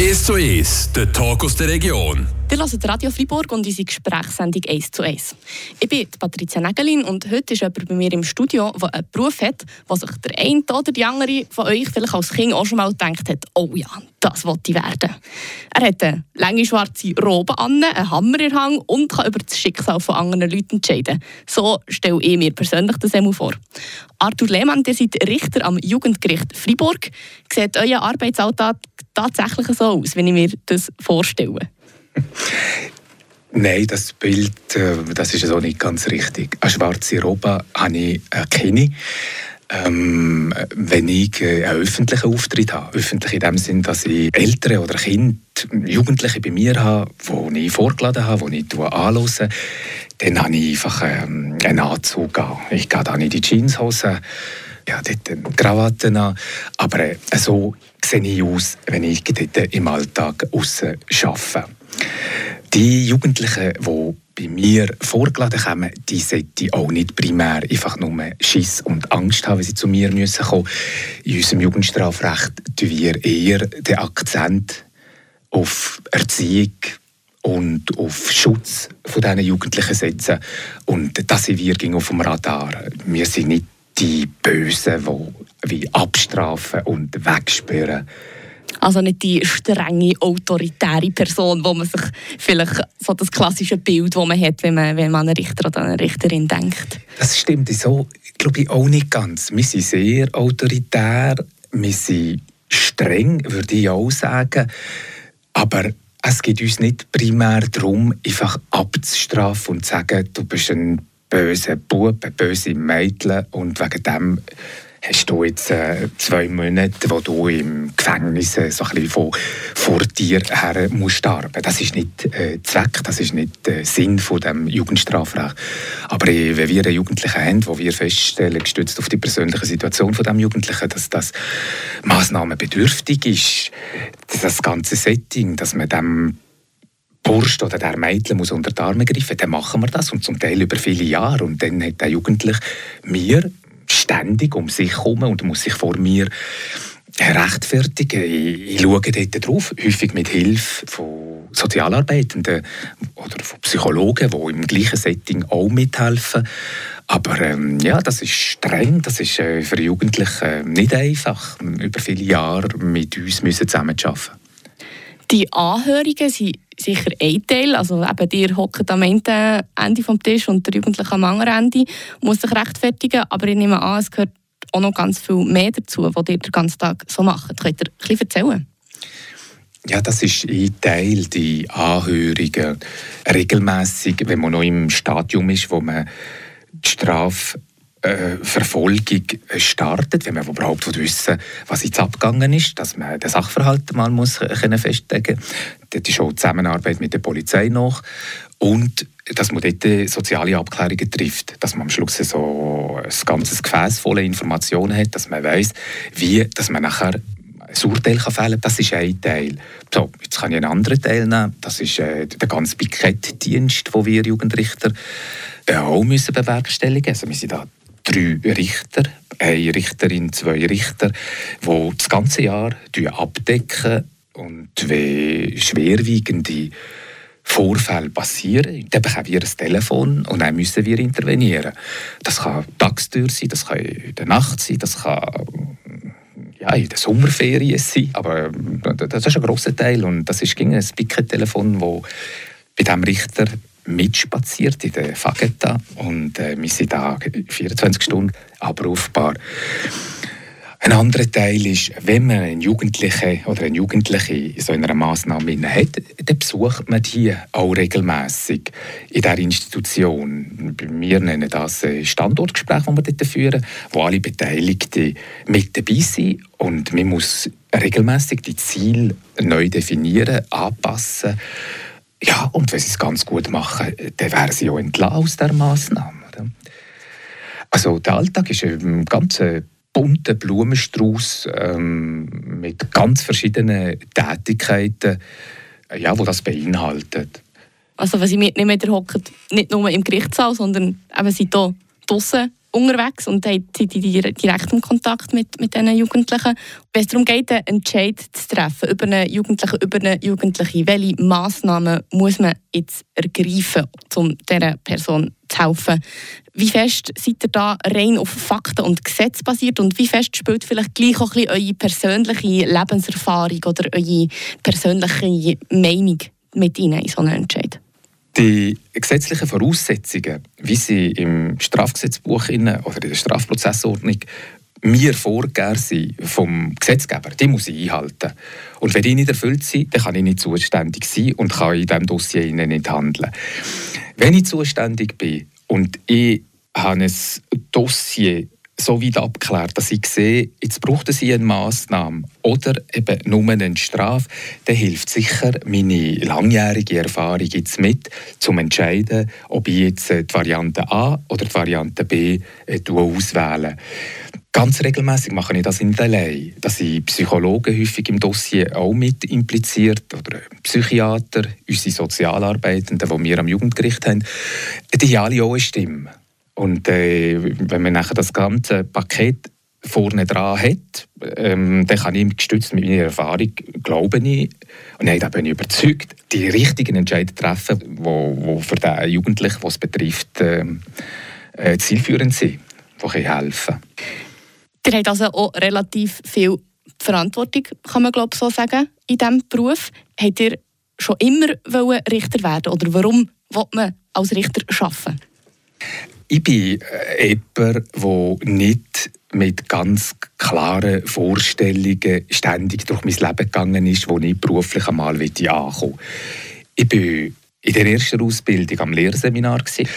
1 zu 1, der Talk aus der Region. Wir hören Radio Freiburg und unsere Gesprächssendung 1 zu 1. Ich bin Patricia Nägelin und heute ist jemand bei mir im Studio, der einen Beruf hat, wo sich der eine oder die andere von euch vielleicht als Kind auch schon mal gedacht hat, oh ja, das wollte ich werden. Er hat eine lange schwarze Robe an, einen Hammer in Hang und kann über das Schicksal von anderen Leuten entscheiden. So stelle ich mir persönlich das einmal vor. Arthur Lehmann, ihr seid Richter am Jugendgericht Freiburg. Sieht euer Arbeitsalltag tatsächlich so aus, wenn ich mir das vorstelle? Nein, das Bild äh, das ist so nicht ganz richtig. Eine schwarze Robe habe ich äh, keine. Ähm, wenn ich äh, einen öffentlichen Auftritt habe, öffentlich in dem Sinn, dass ich Eltern oder Kinder, Jugendliche bei mir habe, die ich vorgeladen habe, die ich anhöre, dann habe ich einfach ähm, einen Anzug an. Ich gehe dann in die Jeanshose, ja, dort Krawatten an, aber so sehe ich aus, wenn ich dort im Alltag aussen arbeite. Die Jugendlichen, die bei mir vorgeladen kommen, die sollten auch nicht primär einfach nur Schiss und Angst haben, wenn sie zu mir müssen kommen. In unserem Jugendstrafrecht tun wir eher den Akzent auf Erziehung und auf Schutz von diesen Jugendlichen setzen. Und das sind wir auf dem Radar. Wir sind nicht die Bösen, die wie abstrafen und wegsperren. Also nicht die strenge, autoritäre Person, wo man sich vielleicht so das klassische Bild, das man hat, wenn man, wenn man an einen Richter oder eine Richterin denkt. Das stimmt so, glaube ich, auch nicht ganz. Wir sind sehr autoritär, wir sind streng, würde ich auch sagen. Aber es geht uns nicht primär darum, einfach abzustrafen und zu sagen, du bist ein böser Bub, ein böse Mädchen und wegen dem hast du jetzt äh, zwei Monate, wo du im Gefängnis äh, so ein bisschen von, vor dir her musst sterben. Das ist nicht äh, Zweck, das ist nicht äh, Sinn von dem Jugendstrafrecht. Aber äh, wenn wir einen Jugendlichen haben, wo wir feststellen, gestützt auf die persönliche Situation von dem Jugendlichen, dass das maßnahmenbedürftig ist, das ganze Setting, dass man dem Bursch oder der Mädchen muss unter die Arme greifen, dann machen wir das und zum Teil über viele Jahre. Und dann hat der Jugendliche mir ständig um sich herum und muss sich vor mir rechtfertigen. Ich, ich schaue dort drauf, häufig mit Hilfe von Sozialarbeitenden oder von Psychologen, die im gleichen Setting auch mithelfen. Aber ähm, ja, das ist streng, das ist äh, für Jugendliche äh, nicht einfach, über viele Jahre mit uns müssen zusammenzuarbeiten. Die Anhörigen sind sicher ein Teil. Also eben, ihr hockt am Ende, Ende des Tisch und der Jugendliche am anderen Ende muss sich rechtfertigen. Aber ich nehme an, es gehört auch noch ganz viel mehr dazu, was ihr den ganzen Tag so macht. Könnt ihr ein bisschen erzählen? Ja, das ist ein Teil, die Anhörigen. Regelmäßig, wenn man noch im Stadium ist, wo man die Strafe Verfolgung startet, wenn man überhaupt wissen was jetzt abgegangen ist, dass man den Sachverhalt mal muss können festlegen muss. Dort ist auch die Zusammenarbeit mit der Polizei noch. Und dass man dort soziale Abklärungen trifft, dass man am Schluss so ein ganzes Gefäß voller Informationen hat, dass man weiß, wie dass man nachher ein Urteil kann fällen das ist ein Teil. So, jetzt kann ich einen anderen Teil nehmen, das ist äh, der ganze Pikettdienst, den wir Jugendrichter äh, auch müssen bewerkstelligen müssen. Also wir sind da drei Richter, eine Richterin, zwei Richter, die das ganze Jahr abdecken und wenn schwerwiegende Vorfälle passieren, dann bekommen wir ein Telefon und dann müssen wir intervenieren. Das kann Tagstür sein, das kann in der Nacht sein, das kann ja, in der Sommerferien sein, aber das ist ein grosser Teil und das ist ein Picket-Telefon, das bei diesem Richter mitspaziert in der Fagetta und äh, wir sind da 24 Stunden abrufbar. Ein anderer Teil ist, wenn man einen Jugendlichen oder eine Jugendliche in so einer Massnahme hat, dann besucht man die auch regelmäßig in der Institution. Wir nennen das Standortgespräch, das wir dort führen, wo alle Beteiligten mit dabei sind und man muss regelmäßig die Ziele neu definieren, anpassen ja, und wenn sie es ganz gut machen, dann wären sie auch entlassen aus dieser Massnahme. Also der Alltag ist ein ganz bunter Blumenstrauß ähm, mit ganz verschiedenen Tätigkeiten, ja, wo das beinhaltet. Also was ich mitnehme, der hockt nicht nur im Gerichtssaal, sondern eben sind hier draußen unterwegs und seid in direktem Kontakt mit, mit diesen Jugendlichen. Wenn es darum geht, einen Entscheid zu treffen über einen Jugendlichen, über eine Jugendliche, welche Massnahmen muss man jetzt ergreifen, um dieser Person zu helfen? Wie fest seid ihr da rein auf Fakten und Gesetz basiert und wie fest spielt vielleicht gleich auch ein bisschen eure persönliche Lebenserfahrung oder eure persönliche Meinung mit Ihnen in so einen Entscheid? Die gesetzlichen Voraussetzungen, wie sie im Strafgesetzbuch oder in der Strafprozessordnung mir vorgegeben sind vom Gesetzgeber, die muss ich einhalten. Und wenn die nicht erfüllt sind, dann kann ich nicht zuständig sein und kann in diesem Dossier nicht handeln. Wenn ich zuständig bin und ich habe ein Dossier so weit abgeklärt, dass ich sehe, jetzt braucht es eine Massnahme oder eben nur eine Strafe, dann hilft sicher meine langjährige Erfahrung jetzt mit, zum entscheiden, ob ich jetzt die Variante A oder die Variante B äh, auswähle. Ganz regelmäßig mache ich das in allein, dass ich Psychologen häufig im Dossier auch mit impliziert oder Psychiater, unsere Sozialarbeitenden, die wir am Jugendgericht haben, die alle auch eine Stimme. Und äh, wenn man nachher das ganze Paket vorne dran hat, ähm, dann kann ich gestützt mit meiner Erfahrung, glaube ich, und nein, da bin ich überzeugt, die richtigen Entscheidungen treffen, die wo, wo für den Jugendlichen, was betrifft, ähm, äh, zielführend sind, die helfen Ihr habt also auch relativ viel Verantwortung, kann man glaube so sagen, in diesem Beruf. Habt ihr schon immer Richter werden oder warum will man als Richter arbeiten? Ich bin äh, jemand, der nicht mit ganz klaren Vorstellungen ständig durch mein Leben gegangen ist, wo ich beruflich einmal ankommen Ich bin in der ersten Ausbildung am Lehrseminar. Ich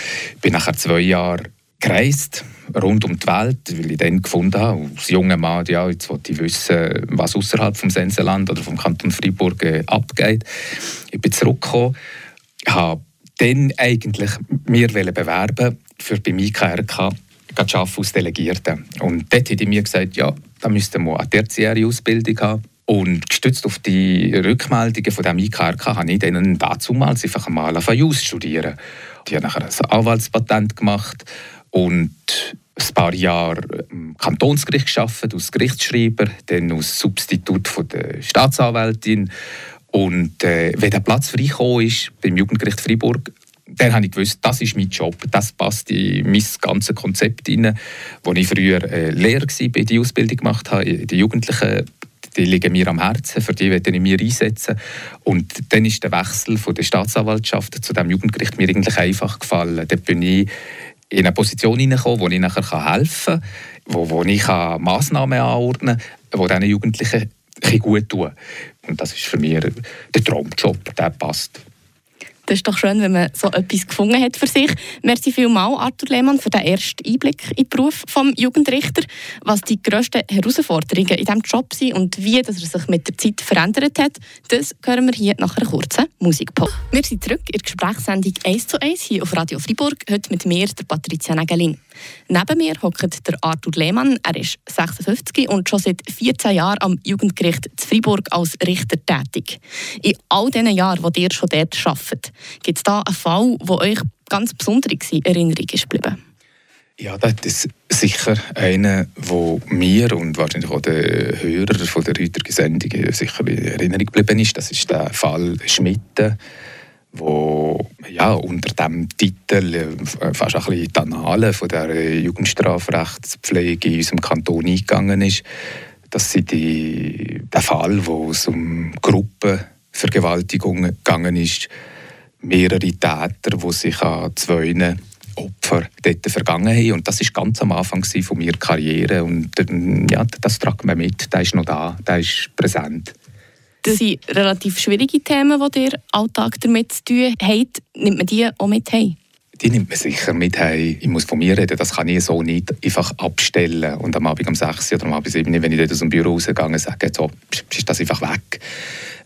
bin nachher zwei Jahre gereist, rund um die Welt, weil ich dann gefunden habe, als junger Mann, ja, jetzt wollte ich wissen, was außerhalb vom Senseland oder vom Kanton Freiburg äh, abgeht. Ich bin zurückgekommen, habe dann eigentlich mir bewerben für beim IKRK arbeiten als Delegierte. Und dort hat ich mir gesagt, ja, da müsste man eine tertiäre Ausbildung haben. Und gestützt auf die Rückmeldungen von dem IKRK habe ich dann damals einfach mal auf studieren. Ich habe nachher ein Anwaltspatent gemacht und ein paar Jahre im Kantonsgericht gearbeitet, als Gerichtsschreiber, dann als Substitut von der Staatsanwältin. Und äh, wenn der Platz freigekommen ist beim Jugendgericht Freiburg, dann habe ich gewusst, das ist mein Job, das passt in mein ganzes Konzept rein, wo ich früher äh, Lehrer war, die Ausbildung gemacht habe, die Jugendlichen die liegen mir am Herzen, für die werde ich mich einsetzen. Und dann ist der Wechsel von der Staatsanwaltschaft zu dem Jugendgericht mir eigentlich einfach gefallen. Dort bin ich in eine Position hineingekommen, wo ich nachher helfen kann, wo, wo ich Massnahmen anordnen kann, die diesen Jugendlichen gut tun. Und das ist für mich der Traumjob, der passt. Das ist doch schön, wenn man so etwas gefunden hat für sich. Merci vielmals, Arthur Lehmann, für den ersten Einblick in den Beruf des Jugendrichter. Was die grössten Herausforderungen in diesem Job sind und wie dass er sich mit der Zeit verändert hat, das hören wir hier nach einer kurzen Musikpause. Wir sind zurück in der Gesprächssendung 1 zu 1 hier auf Radio Fribourg, heute mit mir, der Patricia Nägelin. Neben mir hockt der Arthur Lehmann. Er ist 56 und schon seit 14 Jahren am Jugendgericht zu Freiburg als Richter tätig. In all diesen Jahren, wo ihr schon dort arbeitet, gibt es da einen Fall, der euch ganz besonders in Erinnerung ist geblieben? Ja, das ist sicher einer, der mir und wahrscheinlich auch den Hörern von der heutigen Sendung sicher in Erinnerung geblieben ist. Das ist der Fall Schmitten wo ja, unter dem Titel äh, fast ein bisschen die Annalen von der Jugendstrafrechtspflege in unserem Kanton eingegangen ist. Das ist die, der Fall, wo es um Gruppenvergewaltigung gegangen ist. Mehrere Täter, die sich an zwei Opfer dort vergangen haben. Und das war ganz am Anfang von meiner Karriere. Und ja, das tragt man mit. Der ist noch da, der ist präsent. Das sind relativ schwierige Themen, die ihr Alltag damit zu tun habt. Nimmt man die auch mit heim? Die nimmt man sicher mit heim. Ich muss von mir reden, das kann ich so nicht einfach abstellen. Und am Abend um 6 oder am Abend 7, wenn ich dort aus dem Büro rausgehe, sage so, ist das einfach weg.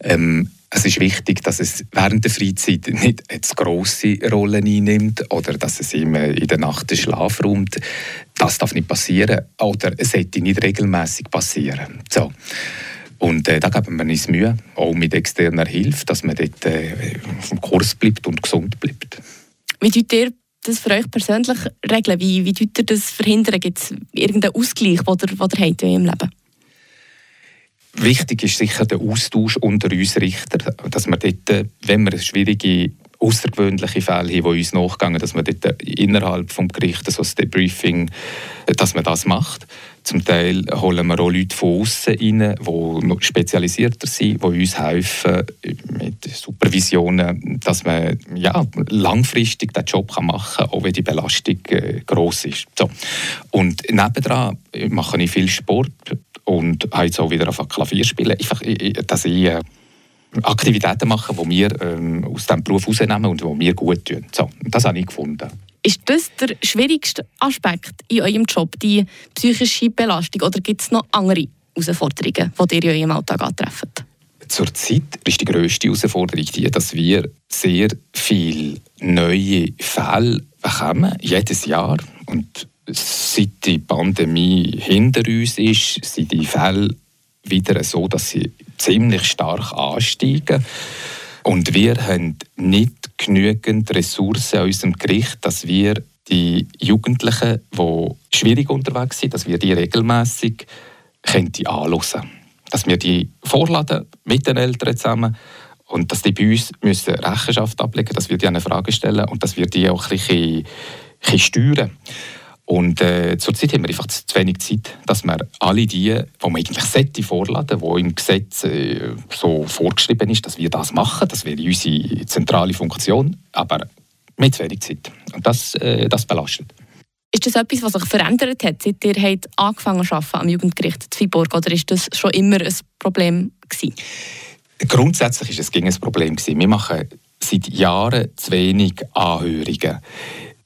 Ähm, es ist wichtig, dass es während der Freizeit nicht eine grosse Rolle einnimmt oder dass es ihm in der Nacht den Schlaf räumt. Das darf nicht passieren oder es sollte nicht regelmäßig passieren. So. Und äh, da geben wir uns Mühe, auch mit externer Hilfe, dass man dort äh, dem Kurs bleibt und gesund bleibt. Wie tut ihr das für euch persönlich regeln? Wie, wie tut ihr das verhindern? Gibt es irgendeinen Ausgleich, den ihr, den ihr habt in eurem Leben? Wichtig ist sicher der Austausch unter uns Richter, dass wir dort, wenn wir schwierige außergewöhnliche Fälle haben, die uns nachgehen, dass man dort innerhalb des Gerichts so ein Debriefing, dass man das macht. Zum Teil holen wir auch Leute von außen rein, die spezialisierter sind, die uns helfen mit Supervisionen, dass man ja, langfristig den Job machen kann, auch wenn die Belastung äh, gross ist. So. Und nebendran mache ich viel Sport und habe jetzt auch wieder auf Klavier spielen. Einfach, dass ich äh, Aktivitäten machen, die wir ähm, aus diesem Beruf rausnehmen und die mir gut tun. So, das habe ich gefunden. Ist das der schwierigste Aspekt in eurem Job, die psychische Belastung, oder gibt es noch andere Herausforderungen, die ihr in eurem Alltag antreffen? Zurzeit ist die grösste Herausforderung die, dass wir sehr viele neue Fälle bekommen, jedes Jahr. Und seit die Pandemie hinter uns ist, sind die Fälle wieder so, dass sie ziemlich stark ansteigen. Und wir haben nicht genügend Ressourcen an unserem Gericht, dass wir die Jugendlichen, die schwierig unterwegs sind, dass wir die regelmäßig anhören Dass wir die vorladen mit den Eltern zusammen und dass die bei uns müssen Rechenschaft ablegen müssen, dass wir die eine Frage stellen und dass wir die auch ein bisschen, ein bisschen steuern. Und äh, zurzeit haben wir einfach zu wenig Zeit, dass wir alle die, die man eigentlich sollte vorladen, die im Gesetz äh, so vorgeschrieben ist, dass wir das machen, das wäre unsere zentrale Funktion, aber mit zu wenig Zeit. Und das, äh, das belastet. Ist das etwas, was sich verändert hat, seit ihr habt angefangen zu arbeiten am Jugendgericht zu Freiburg, oder ist das schon immer ein Problem gewesen? Grundsätzlich ist es ein Problem gewesen. Wir machen seit Jahren zu wenig Anhörungen.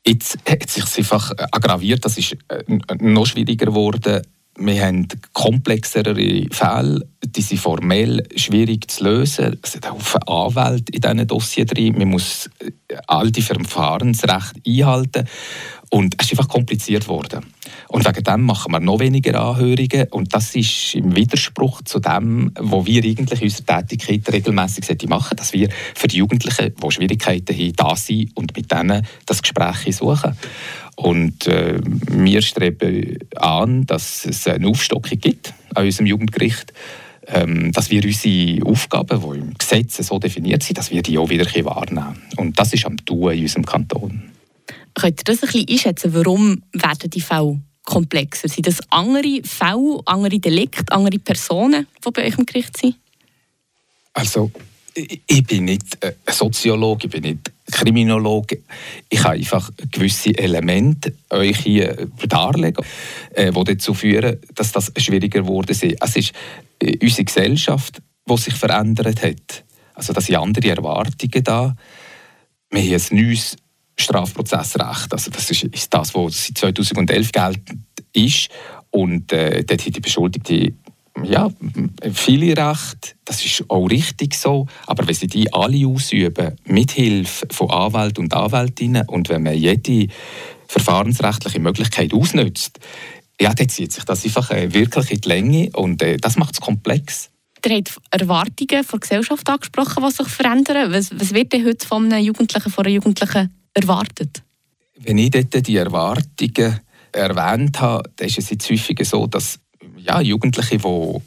Jetzt hat es sich einfach aggraviert, das ist äh, noch schwieriger geworden. Wir haben komplexere Fälle, die sind formell schwierig zu lösen. Es sind Haufen Anwälte in diesen Dossier drin. Man muss äh, all die Verfahrensrechte einhalten. Und es ist einfach kompliziert worden. Und wegen dem machen wir noch weniger Anhörungen. Und das ist im Widerspruch zu dem, was wir eigentlich in unserer Tätigkeit regelmäßig machen dass wir für die Jugendlichen, die Schwierigkeiten haben, da sind und mit denen das Gespräch suchen. Und äh, wir streben an, dass es eine Aufstockung gibt an unserem Jugendgericht ähm, dass wir unsere Aufgaben, die im Gesetz so definiert sind, dass wir die auch wieder wahrnehmen. Und das ist am Tun in unserem Kanton. Könnt ihr das ein bisschen einschätzen? Warum werden die Fälle komplexer? Sind das andere Fälle, andere Delikte, andere Personen, die bei euch im Gericht sind? Also, ich bin nicht ein Soziologe, ich bin nicht Kriminologe. Ich kann einfach gewisse Elemente euch hier darlegen, äh, die dazu führen, dass das schwieriger ist. Es ist äh, unsere Gesellschaft, die sich verändert hat. Also, da sind andere Erwartungen da. Wir haben ein neues Strafprozessrecht. Also das ist, ist das, was seit 2011 geltend ist. Und äh, dort hat die Beschuldigte ja, viele Rechte, das ist auch richtig so, aber wenn sie die alle ausüben, mit Hilfe von Anwälten und Anwältinnen und wenn man jede verfahrensrechtliche Möglichkeit ausnutzt, ja, dann zieht sich das einfach äh, wirklich in die Länge und äh, das macht es komplex. Ihr habt Erwartungen der Gesellschaft angesprochen, die sich verändern. Was, was wird denn heute von einem Jugendlichen, von einer Jugendlichen erwartet? Wenn ich dort die Erwartungen erwähnt habe, dann ist es jetzt häufig so, dass ja, Jugendliche, die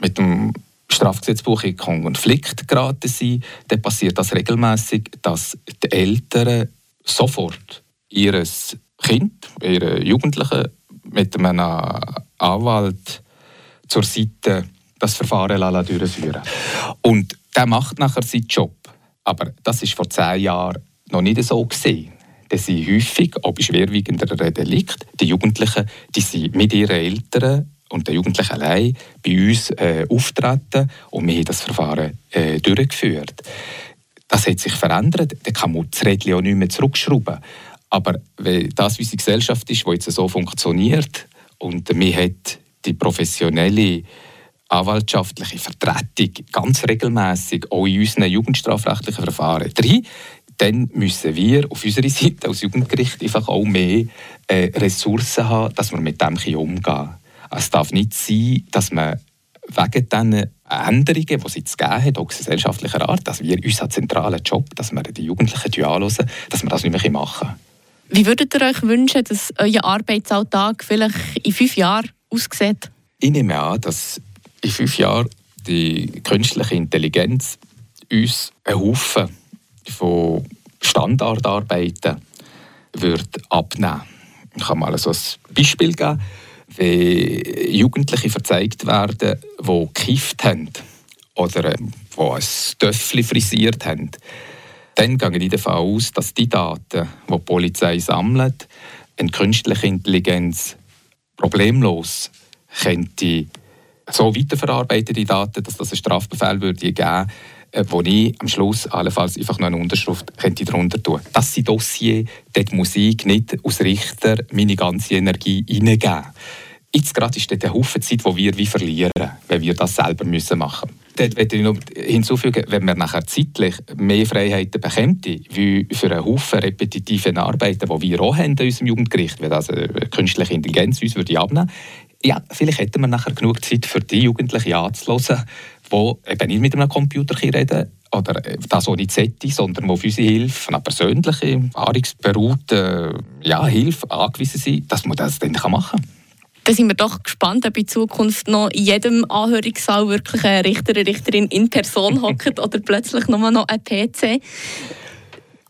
mit dem Strafgesetzbuch in Konflikt geraten sind, dann passiert das regelmäßig, dass die Eltern sofort ihr Kind, ihre Jugendlichen mit einem Anwalt zur Seite das Verfahren durchführen Und der macht nachher seinen Job. Aber das ist vor zehn Jahren noch nicht so gesehen. Das sind häufig, auch bei schwerwiegenderen Delikten, die Jugendlichen, die sind mit ihren Eltern und den Jugendlichen allein bei uns äh, auftreten und wir haben das Verfahren äh, durchgeführt. Das hat sich verändert, da kann man das Rädchen auch nicht mehr zurückschrauben. Aber weil das unsere Gesellschaft ist, die jetzt so funktioniert und wir hat die professionelle anwaltschaftliche Vertretung ganz regelmäßig auch in unseren jugendstrafrechtlichen Verfahren drin, dann müssen wir auf unserer Seite als Jugendgericht einfach auch mehr äh, Ressourcen haben, dass wir mit dem umgehen können. Es darf nicht sein, dass man wegen diesen Änderungen, die es jetzt gegeben hat, auch gesellschaftlicher Art, dass wir unseren zentralen Job, dass wir die Jugendlichen anhören, dass wir das nicht mehr machen Wie würdet ihr euch wünschen, dass euer Arbeitsalltag vielleicht in fünf Jahren aussieht? Ich nehme an, dass in fünf Jahren die künstliche Intelligenz uns einen Haufen von Standardarbeiten wird abnehmen. Ich kann mal so ein Beispiel geben. Wenn Jugendliche verzeigt werden, die gekifft haben oder die ein Töffel frisiert haben, dann gehe ich davon aus, dass die Daten, die die Polizei sammelt, eine künstliche Intelligenz problemlos könnte so weiterverarbeitete Daten, dass das einen Strafbefehl würde geben äh, wo ich am Schluss allenfalls einfach noch eine Unterschrift könnte darunter tun Das sind Dossier, dort muss ich nicht als Richter meine ganze Energie hineingeben. Jetzt gerade ist dort ein Haufen Zeit, die wir wie verlieren, wenn wir das selber müssen machen müssen. Dort möchte ich noch hinzufügen, wenn man nachher zeitlich mehr Freiheiten bekommt, wie für einen Haufen repetitive Arbeiten, die wir auch haben in unserem Jugendgericht, wenn das eine künstliche Intelligenz uns würde abnehmen ja, vielleicht hätten wir nachher genug Zeit für die Jugendlichen anzuhören, die eben nicht mit einem Computer reden oder das auch nicht sondern die auf unsere Hilfe, eine persönliche, erfahrungsberuhte ja, Hilfe angewiesen sind, dass man das dann machen kann. Da sind wir doch gespannt, ob in Zukunft noch in jedem Anhörungssaal wirklich ein Richter, eine Richterin in Person hockt oder plötzlich nur noch ein PC.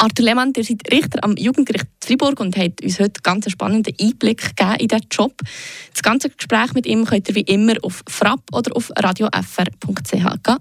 Arthur Lehmann, ihr seid Richter am Jugendgericht Fribourg und habt uns heute ganz einen spannenden Einblick gegeben in diesen Job. Das ganze Gespräch mit ihm könnt ihr wie immer auf frapp oder auf radiofr.ch nachhören.